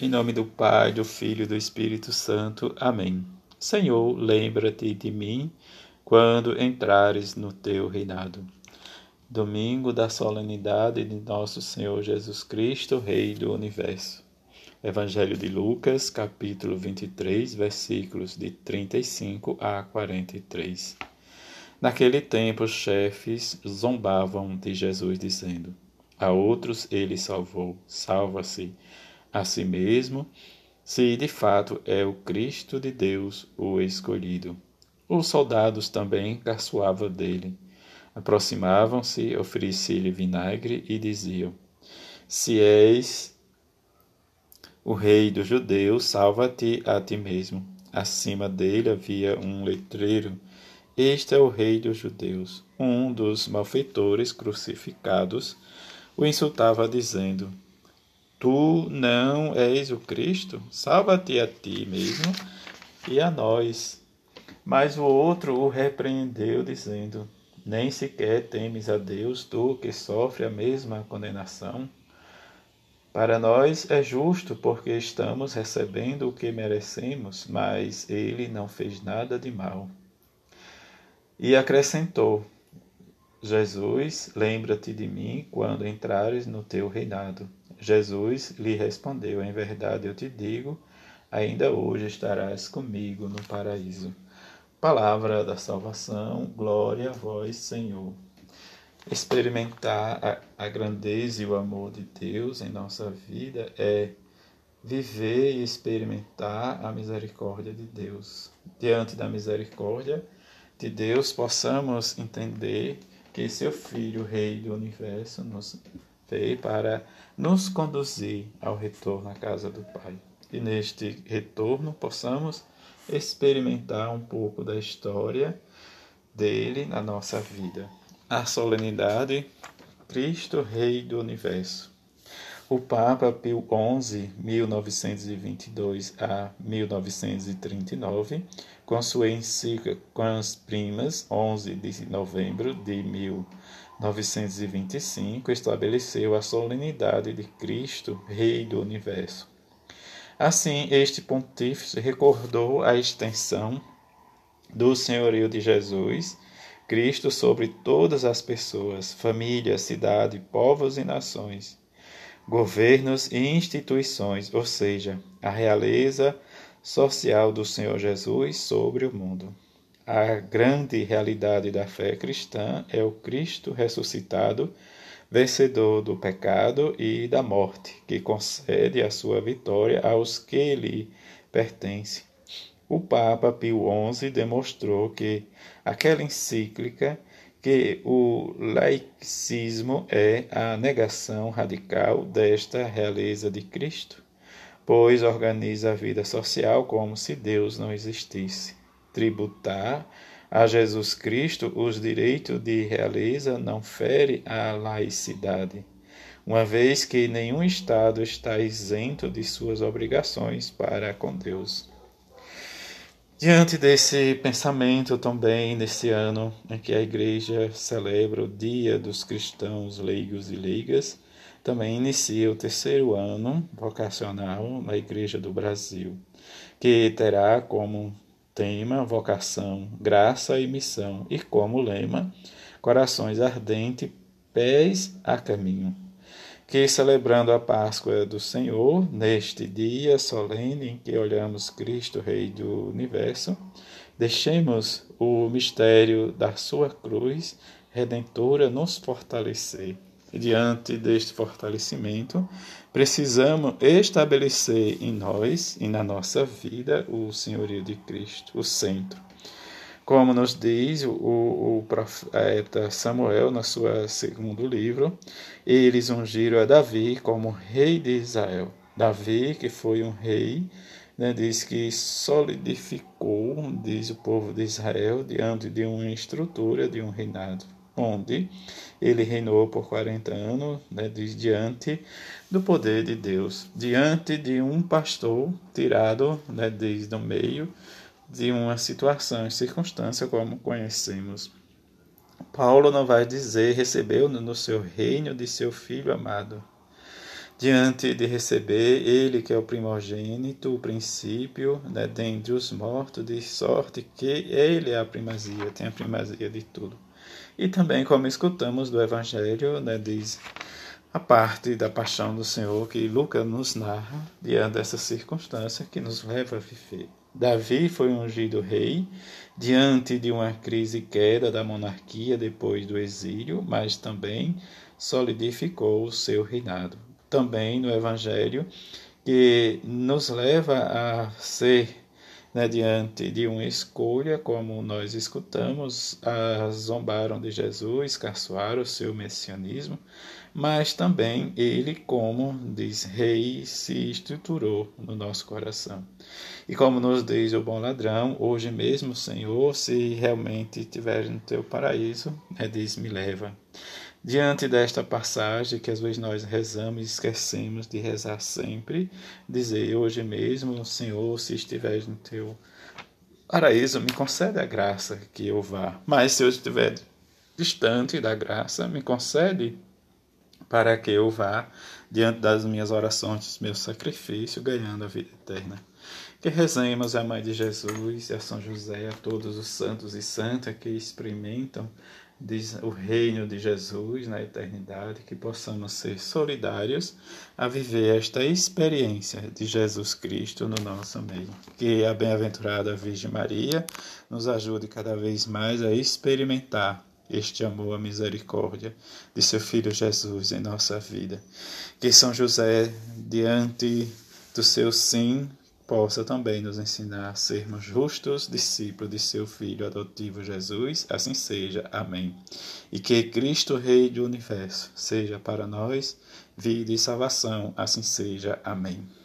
Em nome do Pai, do Filho e do Espírito Santo. Amém. Senhor, lembra-te de mim quando entrares no teu reinado. Domingo da solenidade de nosso Senhor Jesus Cristo, Rei do Universo. Evangelho de Lucas, capítulo 23, versículos de 35 a 43. Naquele tempo, os chefes zombavam de Jesus, dizendo: A outros ele salvou, salva-se a si mesmo, se de fato é o Cristo de Deus o escolhido. Os soldados também caçoavam dele. Aproximavam-se, ofereciam-lhe vinagre e diziam: Se és o rei dos judeus, salva-te a ti mesmo. Acima dele havia um letreiro: Este é o rei dos judeus. Um dos malfeitores crucificados o insultava, dizendo: Tu não és o Cristo? Salva-te a ti mesmo e a nós. Mas o outro o repreendeu, dizendo: Nem sequer temes a Deus, tu que sofre a mesma condenação? Para nós é justo, porque estamos recebendo o que merecemos, mas ele não fez nada de mal. E acrescentou: Jesus, lembra-te de mim quando entrares no teu reinado. Jesus lhe respondeu: Em verdade eu te digo, ainda hoje estarás comigo no paraíso. Palavra da salvação, glória a vós, Senhor. Experimentar a, a grandeza e o amor de Deus em nossa vida é viver e experimentar a misericórdia de Deus. Diante da misericórdia de Deus, possamos entender que seu Filho, Rei do Universo, nos veio para nos conduzir ao retorno à casa do Pai. E neste retorno possamos experimentar um pouco da história dele na nossa vida. A solenidade Cristo Rei do Universo. O Papa Pio XI, 1922 a 1939, com sua encíclica as primas, 11 de novembro de 1925, estabeleceu a solenidade de Cristo, Rei do Universo. Assim, este pontífice recordou a extensão do senhorio de Jesus, Cristo sobre todas as pessoas, famílias, cidade, povos e nações governos e instituições, ou seja, a realeza social do Senhor Jesus sobre o mundo. A grande realidade da fé cristã é o Cristo ressuscitado, vencedor do pecado e da morte, que concede a sua vitória aos que lhe pertencem. O Papa Pio XI demonstrou que aquela encíclica que o laicismo é a negação radical desta realeza de Cristo, pois organiza a vida social como se Deus não existisse. Tributar a Jesus Cristo os direitos de realeza não fere a laicidade, uma vez que nenhum Estado está isento de suas obrigações para com Deus. Diante desse pensamento também, nesse ano em que a Igreja celebra o Dia dos Cristãos Leigos e Leigas, também inicia o terceiro ano vocacional na Igreja do Brasil, que terá como tema vocação, graça e missão, e como lema, corações ardentes, pés a caminho que celebrando a Páscoa do Senhor, neste dia solene em que olhamos Cristo, Rei do Universo, deixemos o mistério da sua cruz redentora nos fortalecer. Diante deste fortalecimento, precisamos estabelecer em nós e na nossa vida o senhorio de Cristo, o centro. Como nos diz o, o profeta Samuel no seu segundo livro, eles ungiram a Davi como rei de Israel. Davi, que foi um rei, né, diz que solidificou, diz o povo de Israel, diante de uma estrutura de um reinado, onde ele reinou por 40 anos, né, diz, diante do poder de Deus, diante de um pastor tirado, né, diz, do meio de uma situação e circunstância como conhecemos. Paulo não vai dizer recebeu no seu reino de seu filho amado. diante de receber ele que é o primogênito, o princípio, né, dentre os mortos, de sorte que ele é a primazia, tem a primazia de tudo. E também, como escutamos do Evangelho, né, diz a parte da paixão do Senhor que Lucas nos narra diante dessa circunstância que nos leva a viver. Davi foi ungido rei diante de uma crise e queda da monarquia depois do exílio, mas também solidificou o seu reinado também no Evangelho, que nos leva a ser, né, diante de uma escolha, como nós escutamos, zombaram de Jesus, caçoaram o seu messianismo, mas também ele, como diz rei, se estruturou no nosso coração. E como nos diz o bom ladrão, hoje mesmo, Senhor, se realmente estiver no teu paraíso, né, diz, me leva. Diante desta passagem que às vezes nós rezamos e esquecemos de rezar sempre, dizer hoje mesmo, Senhor, se estiveres no teu paraíso, me concede a graça que eu vá. Mas se eu estiver distante da graça, me concede para que eu vá diante das minhas orações, dos meus sacrifícios, ganhando a vida eterna. Que rezemos a Mãe de Jesus a São José, a todos os santos e santas que experimentam o reino de Jesus na eternidade, que possamos ser solidários a viver esta experiência de Jesus Cristo no nosso meio. Que a bem-aventurada Virgem Maria nos ajude cada vez mais a experimentar este amor, a misericórdia de seu Filho Jesus em nossa vida. Que São José, diante do seu sim, possa também nos ensinar a sermos justos discípulos de seu Filho adotivo Jesus, assim seja. Amém. E que Cristo, Rei do Universo, seja para nós vida e salvação, assim seja. Amém.